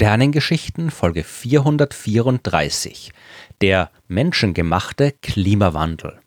Sternengeschichten Folge 434 Der menschengemachte Klimawandel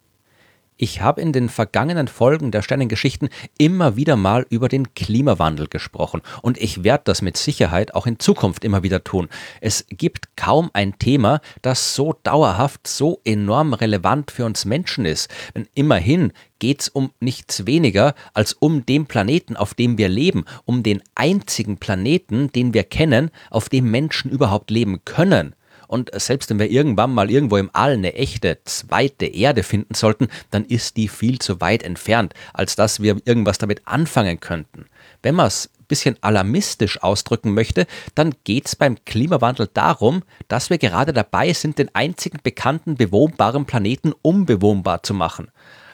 ich habe in den vergangenen Folgen der Sternengeschichten immer wieder mal über den Klimawandel gesprochen und ich werde das mit Sicherheit auch in Zukunft immer wieder tun. Es gibt kaum ein Thema, das so dauerhaft, so enorm relevant für uns Menschen ist. Denn immerhin geht es um nichts weniger als um den Planeten, auf dem wir leben, um den einzigen Planeten, den wir kennen, auf dem Menschen überhaupt leben können. Und selbst wenn wir irgendwann mal irgendwo im All eine echte zweite Erde finden sollten, dann ist die viel zu weit entfernt, als dass wir irgendwas damit anfangen könnten. Wenn man es ein bisschen alarmistisch ausdrücken möchte, dann geht es beim Klimawandel darum, dass wir gerade dabei sind, den einzigen bekannten bewohnbaren Planeten unbewohnbar zu machen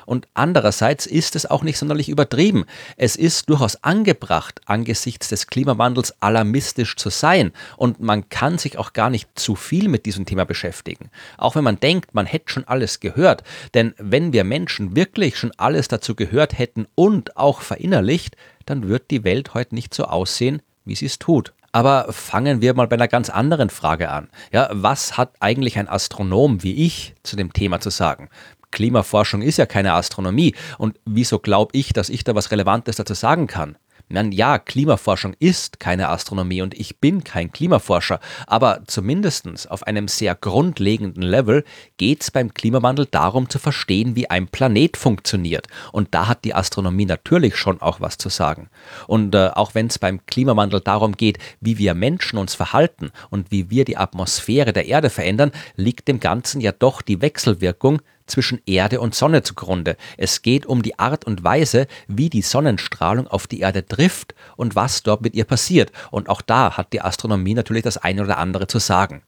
und andererseits ist es auch nicht sonderlich übertrieben. Es ist durchaus angebracht, angesichts des Klimawandels alarmistisch zu sein und man kann sich auch gar nicht zu viel mit diesem Thema beschäftigen. Auch wenn man denkt, man hätte schon alles gehört, denn wenn wir Menschen wirklich schon alles dazu gehört hätten und auch verinnerlicht, dann wird die Welt heute nicht so aussehen, wie sie es tut. Aber fangen wir mal bei einer ganz anderen Frage an. Ja, was hat eigentlich ein Astronom wie ich zu dem Thema zu sagen? Klimaforschung ist ja keine Astronomie. Und wieso glaube ich, dass ich da was Relevantes dazu sagen kann? Nein, ja, Klimaforschung ist keine Astronomie und ich bin kein Klimaforscher, aber zumindest auf einem sehr grundlegenden Level geht es beim Klimawandel darum zu verstehen, wie ein Planet funktioniert. Und da hat die Astronomie natürlich schon auch was zu sagen. Und äh, auch wenn es beim Klimawandel darum geht, wie wir Menschen uns verhalten und wie wir die Atmosphäre der Erde verändern, liegt dem Ganzen ja doch die Wechselwirkung zwischen Erde und Sonne zugrunde. Es geht um die Art und Weise, wie die Sonnenstrahlung auf die Erde trifft und was dort mit ihr passiert. Und auch da hat die Astronomie natürlich das eine oder andere zu sagen.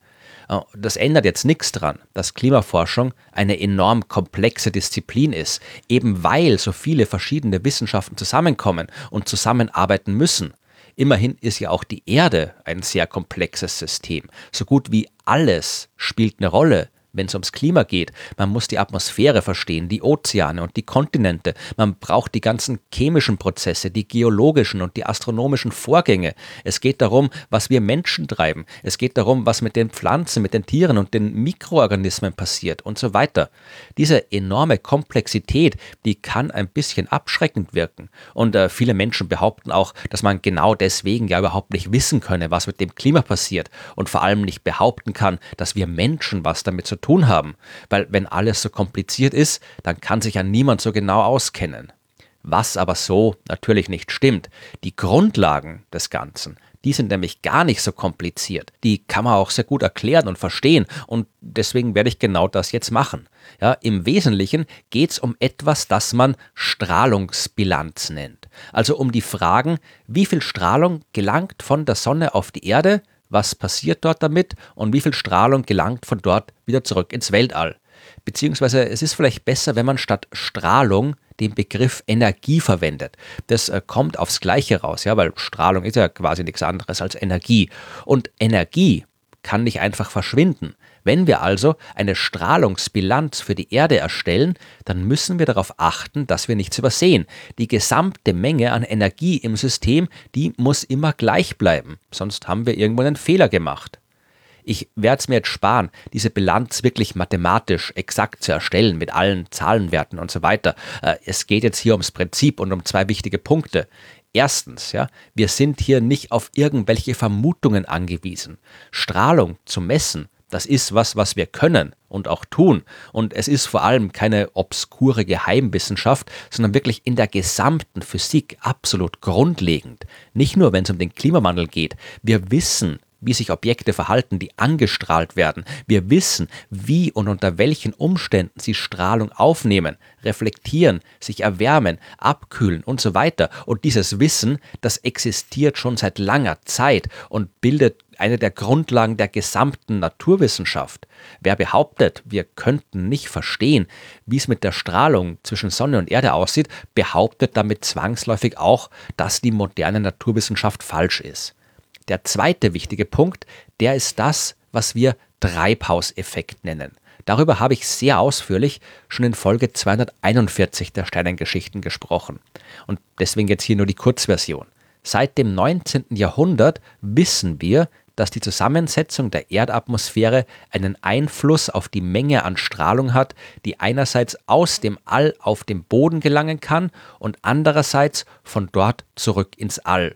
Äh, das ändert jetzt nichts daran, dass Klimaforschung eine enorm komplexe Disziplin ist, eben weil so viele verschiedene Wissenschaften zusammenkommen und zusammenarbeiten müssen. Immerhin ist ja auch die Erde ein sehr komplexes System. So gut wie alles spielt eine Rolle wenn es ums Klima geht. Man muss die Atmosphäre verstehen, die Ozeane und die Kontinente. Man braucht die ganzen chemischen Prozesse, die geologischen und die astronomischen Vorgänge. Es geht darum, was wir Menschen treiben. Es geht darum, was mit den Pflanzen, mit den Tieren und den Mikroorganismen passiert und so weiter. Diese enorme Komplexität, die kann ein bisschen abschreckend wirken. Und äh, viele Menschen behaupten auch, dass man genau deswegen ja überhaupt nicht wissen könne, was mit dem Klima passiert und vor allem nicht behaupten kann, dass wir Menschen was damit zu tun haben, weil wenn alles so kompliziert ist, dann kann sich ja niemand so genau auskennen. Was aber so natürlich nicht stimmt. Die Grundlagen des Ganzen, die sind nämlich gar nicht so kompliziert. Die kann man auch sehr gut erklären und verstehen und deswegen werde ich genau das jetzt machen. Ja, Im Wesentlichen geht es um etwas, das man Strahlungsbilanz nennt. Also um die Fragen, wie viel Strahlung gelangt von der Sonne auf die Erde, was passiert dort damit und wie viel Strahlung gelangt von dort wieder zurück ins Weltall. Beziehungsweise es ist vielleicht besser, wenn man statt Strahlung den Begriff Energie verwendet. Das äh, kommt aufs Gleiche raus, ja, weil Strahlung ist ja quasi nichts anderes als Energie. Und Energie kann nicht einfach verschwinden. Wenn wir also eine Strahlungsbilanz für die Erde erstellen, dann müssen wir darauf achten, dass wir nichts übersehen. Die gesamte Menge an Energie im System, die muss immer gleich bleiben, sonst haben wir irgendwo einen Fehler gemacht. Ich werde es mir jetzt sparen, diese Bilanz wirklich mathematisch exakt zu erstellen mit allen Zahlenwerten und so weiter. Äh, es geht jetzt hier ums Prinzip und um zwei wichtige Punkte. Erstens, ja, wir sind hier nicht auf irgendwelche Vermutungen angewiesen. Strahlung zu messen das ist was, was wir können und auch tun. Und es ist vor allem keine obskure Geheimwissenschaft, sondern wirklich in der gesamten Physik absolut grundlegend. Nicht nur, wenn es um den Klimawandel geht. Wir wissen, wie sich Objekte verhalten, die angestrahlt werden. Wir wissen, wie und unter welchen Umständen sie Strahlung aufnehmen, reflektieren, sich erwärmen, abkühlen und so weiter. Und dieses Wissen, das existiert schon seit langer Zeit und bildet eine der Grundlagen der gesamten Naturwissenschaft. Wer behauptet, wir könnten nicht verstehen, wie es mit der Strahlung zwischen Sonne und Erde aussieht, behauptet damit zwangsläufig auch, dass die moderne Naturwissenschaft falsch ist. Der zweite wichtige Punkt, der ist das, was wir Treibhauseffekt nennen. Darüber habe ich sehr ausführlich schon in Folge 241 der Sternengeschichten gesprochen. Und deswegen jetzt hier nur die Kurzversion. Seit dem 19. Jahrhundert wissen wir, dass die Zusammensetzung der Erdatmosphäre einen Einfluss auf die Menge an Strahlung hat, die einerseits aus dem All auf den Boden gelangen kann und andererseits von dort zurück ins All.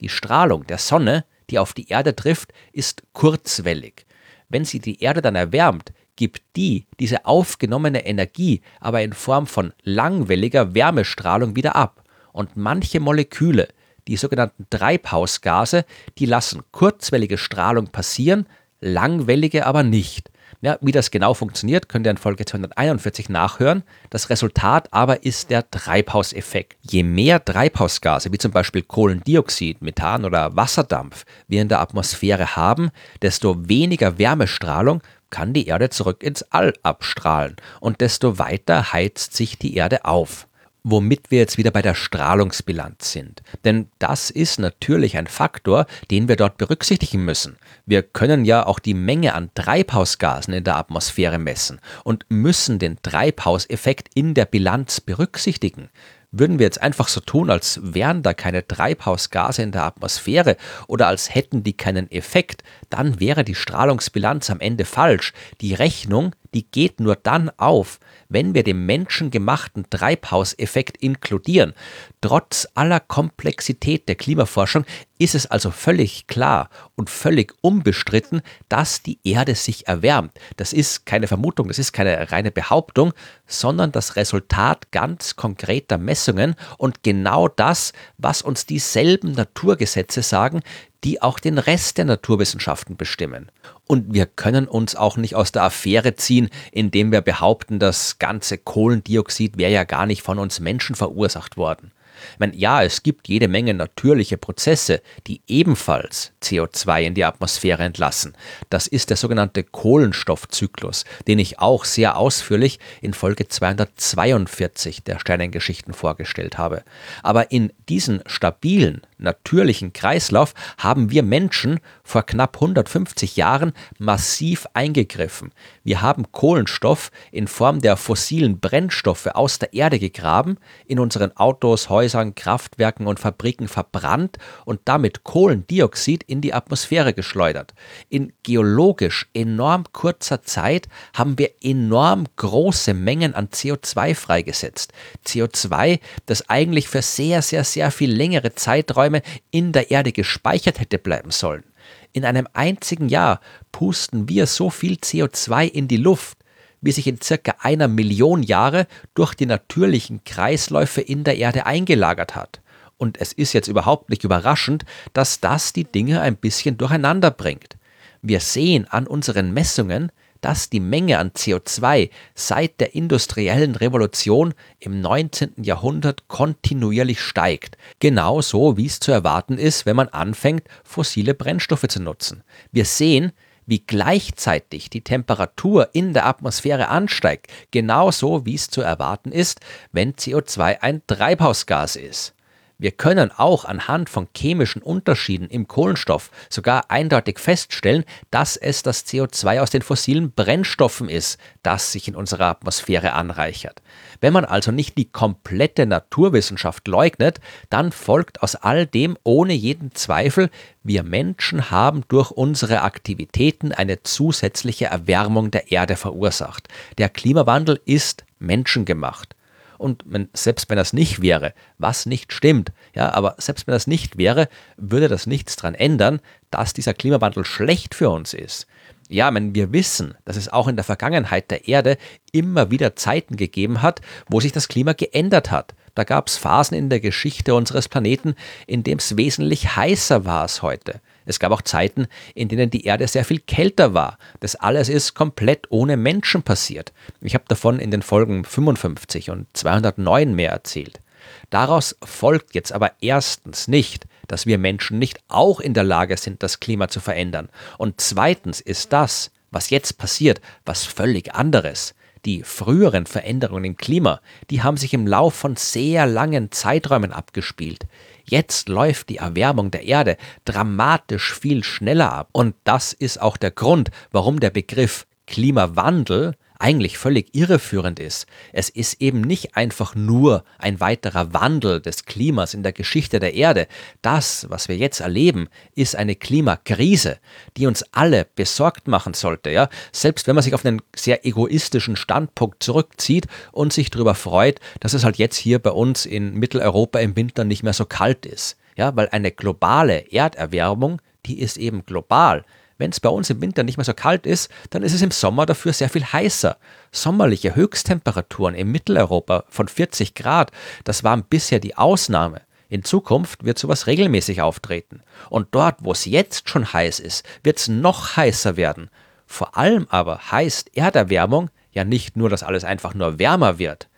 Die Strahlung der Sonne, die auf die Erde trifft, ist kurzwellig. Wenn sie die Erde dann erwärmt, gibt die diese aufgenommene Energie aber in Form von langwelliger Wärmestrahlung wieder ab. Und manche Moleküle, die sogenannten Treibhausgase, die lassen kurzwellige Strahlung passieren, langwellige aber nicht. Ja, wie das genau funktioniert, könnt ihr in Folge 241 nachhören. Das Resultat aber ist der Treibhauseffekt. Je mehr Treibhausgase, wie zum Beispiel Kohlendioxid, Methan oder Wasserdampf, wir in der Atmosphäre haben, desto weniger Wärmestrahlung kann die Erde zurück ins All abstrahlen und desto weiter heizt sich die Erde auf womit wir jetzt wieder bei der Strahlungsbilanz sind. Denn das ist natürlich ein Faktor, den wir dort berücksichtigen müssen. Wir können ja auch die Menge an Treibhausgasen in der Atmosphäre messen und müssen den Treibhauseffekt in der Bilanz berücksichtigen. Würden wir jetzt einfach so tun, als wären da keine Treibhausgase in der Atmosphäre oder als hätten die keinen Effekt, dann wäre die Strahlungsbilanz am Ende falsch. Die Rechnung, die geht nur dann auf, wenn wir den menschengemachten Treibhauseffekt inkludieren. Trotz aller Komplexität der Klimaforschung ist es also völlig klar und völlig unbestritten, dass die Erde sich erwärmt. Das ist keine Vermutung, das ist keine reine Behauptung, sondern das Resultat ganz konkreter Messungen und genau das, was uns dieselben Naturgesetze sagen, die auch den Rest der Naturwissenschaften bestimmen. Und wir können uns auch nicht aus der Affäre ziehen, indem wir behaupten, das ganze Kohlendioxid wäre ja gar nicht von uns Menschen verursacht worden. Ich meine, ja, es gibt jede Menge natürliche Prozesse, die ebenfalls CO2 in die Atmosphäre entlassen. Das ist der sogenannte Kohlenstoffzyklus, den ich auch sehr ausführlich in Folge 242 der Sternengeschichten vorgestellt habe. Aber in diesen stabilen, natürlichen Kreislauf haben wir Menschen vor knapp 150 Jahren massiv eingegriffen. Wir haben Kohlenstoff in Form der fossilen Brennstoffe aus der Erde gegraben, in unseren Autos, Häusern, Kraftwerken und Fabriken verbrannt und damit Kohlendioxid in die Atmosphäre geschleudert. In geologisch enorm kurzer Zeit haben wir enorm große Mengen an CO2 freigesetzt. CO2, das eigentlich für sehr, sehr, sehr viel längere Zeiträume in der Erde gespeichert hätte bleiben sollen. In einem einzigen Jahr pusten wir so viel CO2 in die Luft, wie sich in circa einer Million Jahre durch die natürlichen Kreisläufe in der Erde eingelagert hat. Und es ist jetzt überhaupt nicht überraschend, dass das die Dinge ein bisschen durcheinander bringt. Wir sehen an unseren Messungen, dass die Menge an CO2 seit der industriellen Revolution im 19. Jahrhundert kontinuierlich steigt. Genauso wie es zu erwarten ist, wenn man anfängt, fossile Brennstoffe zu nutzen. Wir sehen, wie gleichzeitig die Temperatur in der Atmosphäre ansteigt, genauso wie es zu erwarten ist, wenn CO2 ein Treibhausgas ist. Wir können auch anhand von chemischen Unterschieden im Kohlenstoff sogar eindeutig feststellen, dass es das CO2 aus den fossilen Brennstoffen ist, das sich in unserer Atmosphäre anreichert. Wenn man also nicht die komplette Naturwissenschaft leugnet, dann folgt aus all dem ohne jeden Zweifel, wir Menschen haben durch unsere Aktivitäten eine zusätzliche Erwärmung der Erde verursacht. Der Klimawandel ist menschengemacht und wenn, selbst wenn das nicht wäre, was nicht stimmt, ja, aber selbst wenn das nicht wäre, würde das nichts daran ändern, dass dieser Klimawandel schlecht für uns ist. Ja, wenn wir wissen, dass es auch in der Vergangenheit der Erde immer wieder Zeiten gegeben hat, wo sich das Klima geändert hat. Da gab es Phasen in der Geschichte unseres Planeten, in dem es wesentlich heißer war als heute. Es gab auch Zeiten, in denen die Erde sehr viel kälter war. Das alles ist komplett ohne Menschen passiert. Ich habe davon in den Folgen 55 und 209 mehr erzählt. Daraus folgt jetzt aber erstens nicht, dass wir Menschen nicht auch in der Lage sind, das Klima zu verändern. Und zweitens ist das, was jetzt passiert, was völlig anderes. Die früheren Veränderungen im Klima, die haben sich im Lauf von sehr langen Zeiträumen abgespielt. Jetzt läuft die Erwärmung der Erde dramatisch viel schneller ab. Und das ist auch der Grund, warum der Begriff Klimawandel eigentlich völlig irreführend ist. Es ist eben nicht einfach nur ein weiterer Wandel des Klimas in der Geschichte der Erde. Das, was wir jetzt erleben, ist eine Klimakrise, die uns alle besorgt machen sollte. Ja? Selbst wenn man sich auf einen sehr egoistischen Standpunkt zurückzieht und sich darüber freut, dass es halt jetzt hier bei uns in Mitteleuropa im Winter nicht mehr so kalt ist. Ja, weil eine globale Erderwärmung, die ist eben global. Wenn es bei uns im Winter nicht mehr so kalt ist, dann ist es im Sommer dafür sehr viel heißer. Sommerliche Höchsttemperaturen im Mitteleuropa von 40 Grad, das waren bisher die Ausnahme. In Zukunft wird sowas regelmäßig auftreten. Und dort, wo es jetzt schon heiß ist, wird es noch heißer werden. Vor allem aber heißt Erderwärmung ja nicht nur, dass alles einfach nur wärmer wird.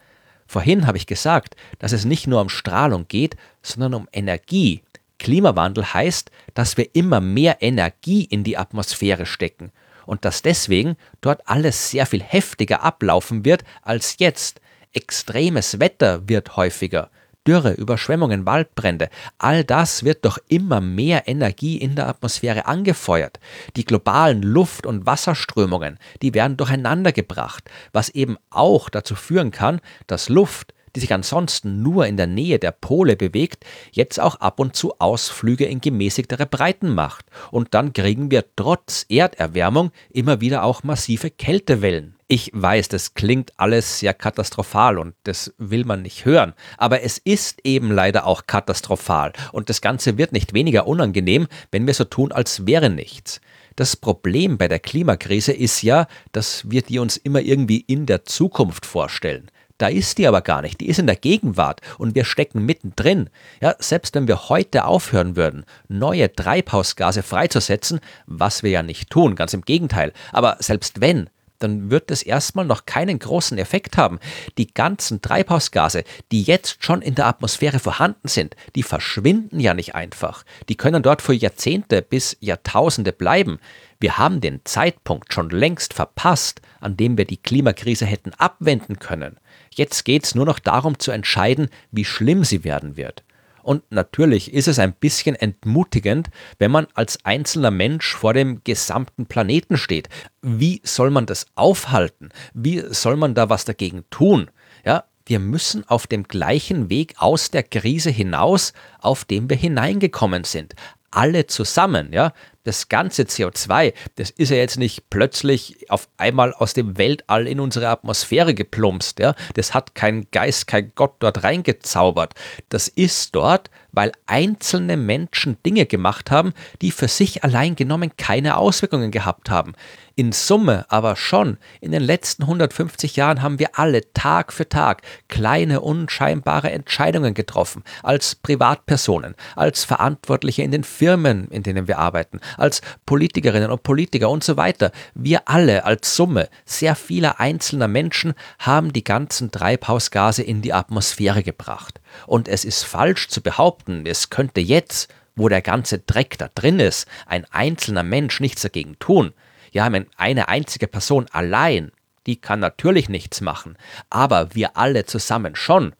Vorhin habe ich gesagt, dass es nicht nur um Strahlung geht, sondern um Energie. Klimawandel heißt, dass wir immer mehr Energie in die Atmosphäre stecken und dass deswegen dort alles sehr viel heftiger ablaufen wird als jetzt. Extremes Wetter wird häufiger. Dürre, Überschwemmungen, Waldbrände, all das wird durch immer mehr Energie in der Atmosphäre angefeuert. Die globalen Luft- und Wasserströmungen, die werden durcheinander gebracht, was eben auch dazu führen kann, dass Luft, die sich ansonsten nur in der Nähe der Pole bewegt, jetzt auch ab und zu Ausflüge in gemäßigtere Breiten macht. Und dann kriegen wir trotz Erderwärmung immer wieder auch massive Kältewellen. Ich weiß, das klingt alles sehr katastrophal und das will man nicht hören, aber es ist eben leider auch katastrophal und das Ganze wird nicht weniger unangenehm, wenn wir so tun, als wäre nichts. Das Problem bei der Klimakrise ist ja, dass wir die uns immer irgendwie in der Zukunft vorstellen. Da ist die aber gar nicht. Die ist in der Gegenwart und wir stecken mittendrin. Ja, selbst wenn wir heute aufhören würden, neue Treibhausgase freizusetzen, was wir ja nicht tun, ganz im Gegenteil. Aber selbst wenn, dann wird es erstmal noch keinen großen Effekt haben. Die ganzen Treibhausgase, die jetzt schon in der Atmosphäre vorhanden sind, die verschwinden ja nicht einfach. Die können dort für Jahrzehnte bis Jahrtausende bleiben. Wir haben den Zeitpunkt schon längst verpasst, an dem wir die Klimakrise hätten abwenden können. Jetzt geht es nur noch darum zu entscheiden, wie schlimm sie werden wird. Und natürlich ist es ein bisschen entmutigend, wenn man als einzelner Mensch vor dem gesamten Planeten steht. Wie soll man das aufhalten? Wie soll man da was dagegen tun? Ja, wir müssen auf dem gleichen Weg aus der Krise hinaus, auf dem wir hineingekommen sind. Alle zusammen, ja das ganze CO2, das ist ja jetzt nicht plötzlich auf einmal aus dem Weltall in unsere Atmosphäre geplumpst. Ja? Das hat kein Geist, kein Gott dort reingezaubert. Das ist dort, weil einzelne Menschen Dinge gemacht haben, die für sich allein genommen keine Auswirkungen gehabt haben. In Summe aber schon. In den letzten 150 Jahren haben wir alle Tag für Tag kleine, unscheinbare Entscheidungen getroffen, als Privatpersonen, als Verantwortliche in den Firmen, in denen wir arbeiten, als Politikerinnen und Politiker und so weiter. Wir alle als Summe sehr vieler einzelner Menschen haben die ganzen Treibhausgase in die Atmosphäre gebracht. Und es ist falsch zu behaupten, es könnte jetzt, wo der ganze Dreck da drin ist, ein einzelner Mensch nichts dagegen tun. Ja, eine einzige Person allein, die kann natürlich nichts machen, aber wir alle zusammen schon.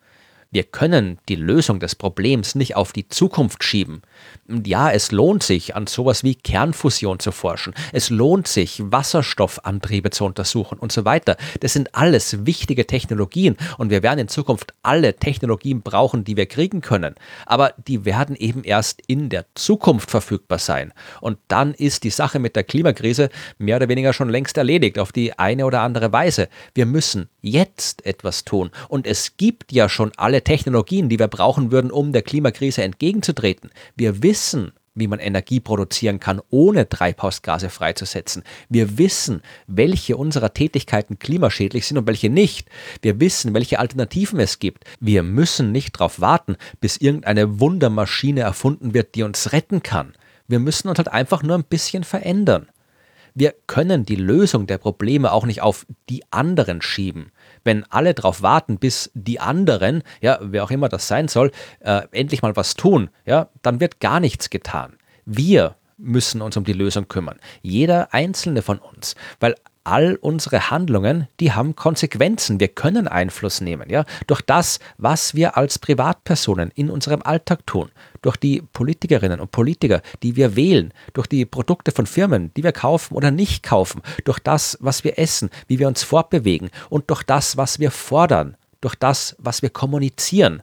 Wir können die Lösung des Problems nicht auf die Zukunft schieben. Ja, es lohnt sich, an sowas wie Kernfusion zu forschen. Es lohnt sich, Wasserstoffantriebe zu untersuchen und so weiter. Das sind alles wichtige Technologien und wir werden in Zukunft alle Technologien brauchen, die wir kriegen können. Aber die werden eben erst in der Zukunft verfügbar sein. Und dann ist die Sache mit der Klimakrise mehr oder weniger schon längst erledigt, auf die eine oder andere Weise. Wir müssen jetzt etwas tun. Und es gibt ja schon alle Technologien, die wir brauchen würden, um der Klimakrise entgegenzutreten. Wir wissen, wie man Energie produzieren kann, ohne Treibhausgase freizusetzen. Wir wissen, welche unserer Tätigkeiten klimaschädlich sind und welche nicht. Wir wissen, welche Alternativen es gibt. Wir müssen nicht darauf warten, bis irgendeine Wundermaschine erfunden wird, die uns retten kann. Wir müssen uns halt einfach nur ein bisschen verändern. Wir können die Lösung der Probleme auch nicht auf die anderen schieben wenn alle darauf warten, bis die anderen, ja, wer auch immer das sein soll, äh, endlich mal was tun, ja, dann wird gar nichts getan. Wir, müssen uns um die Lösung kümmern. Jeder einzelne von uns. Weil all unsere Handlungen, die haben Konsequenzen. Wir können Einfluss nehmen, ja, durch das, was wir als Privatpersonen in unserem Alltag tun, durch die Politikerinnen und Politiker, die wir wählen, durch die Produkte von Firmen, die wir kaufen oder nicht kaufen, durch das, was wir essen, wie wir uns fortbewegen und durch das, was wir fordern, durch das, was wir kommunizieren.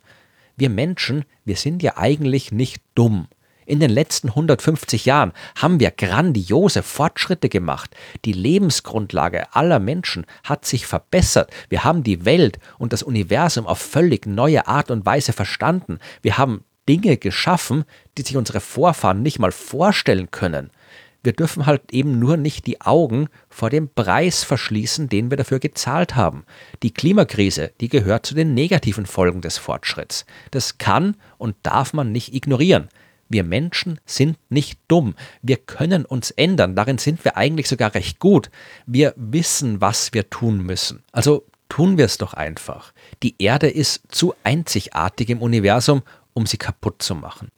Wir Menschen, wir sind ja eigentlich nicht dumm. In den letzten 150 Jahren haben wir grandiose Fortschritte gemacht. Die Lebensgrundlage aller Menschen hat sich verbessert. Wir haben die Welt und das Universum auf völlig neue Art und Weise verstanden. Wir haben Dinge geschaffen, die sich unsere Vorfahren nicht mal vorstellen können. Wir dürfen halt eben nur nicht die Augen vor dem Preis verschließen, den wir dafür gezahlt haben. Die Klimakrise, die gehört zu den negativen Folgen des Fortschritts. Das kann und darf man nicht ignorieren. Wir Menschen sind nicht dumm. Wir können uns ändern. Darin sind wir eigentlich sogar recht gut. Wir wissen, was wir tun müssen. Also tun wir es doch einfach. Die Erde ist zu einzigartig im Universum, um sie kaputt zu machen.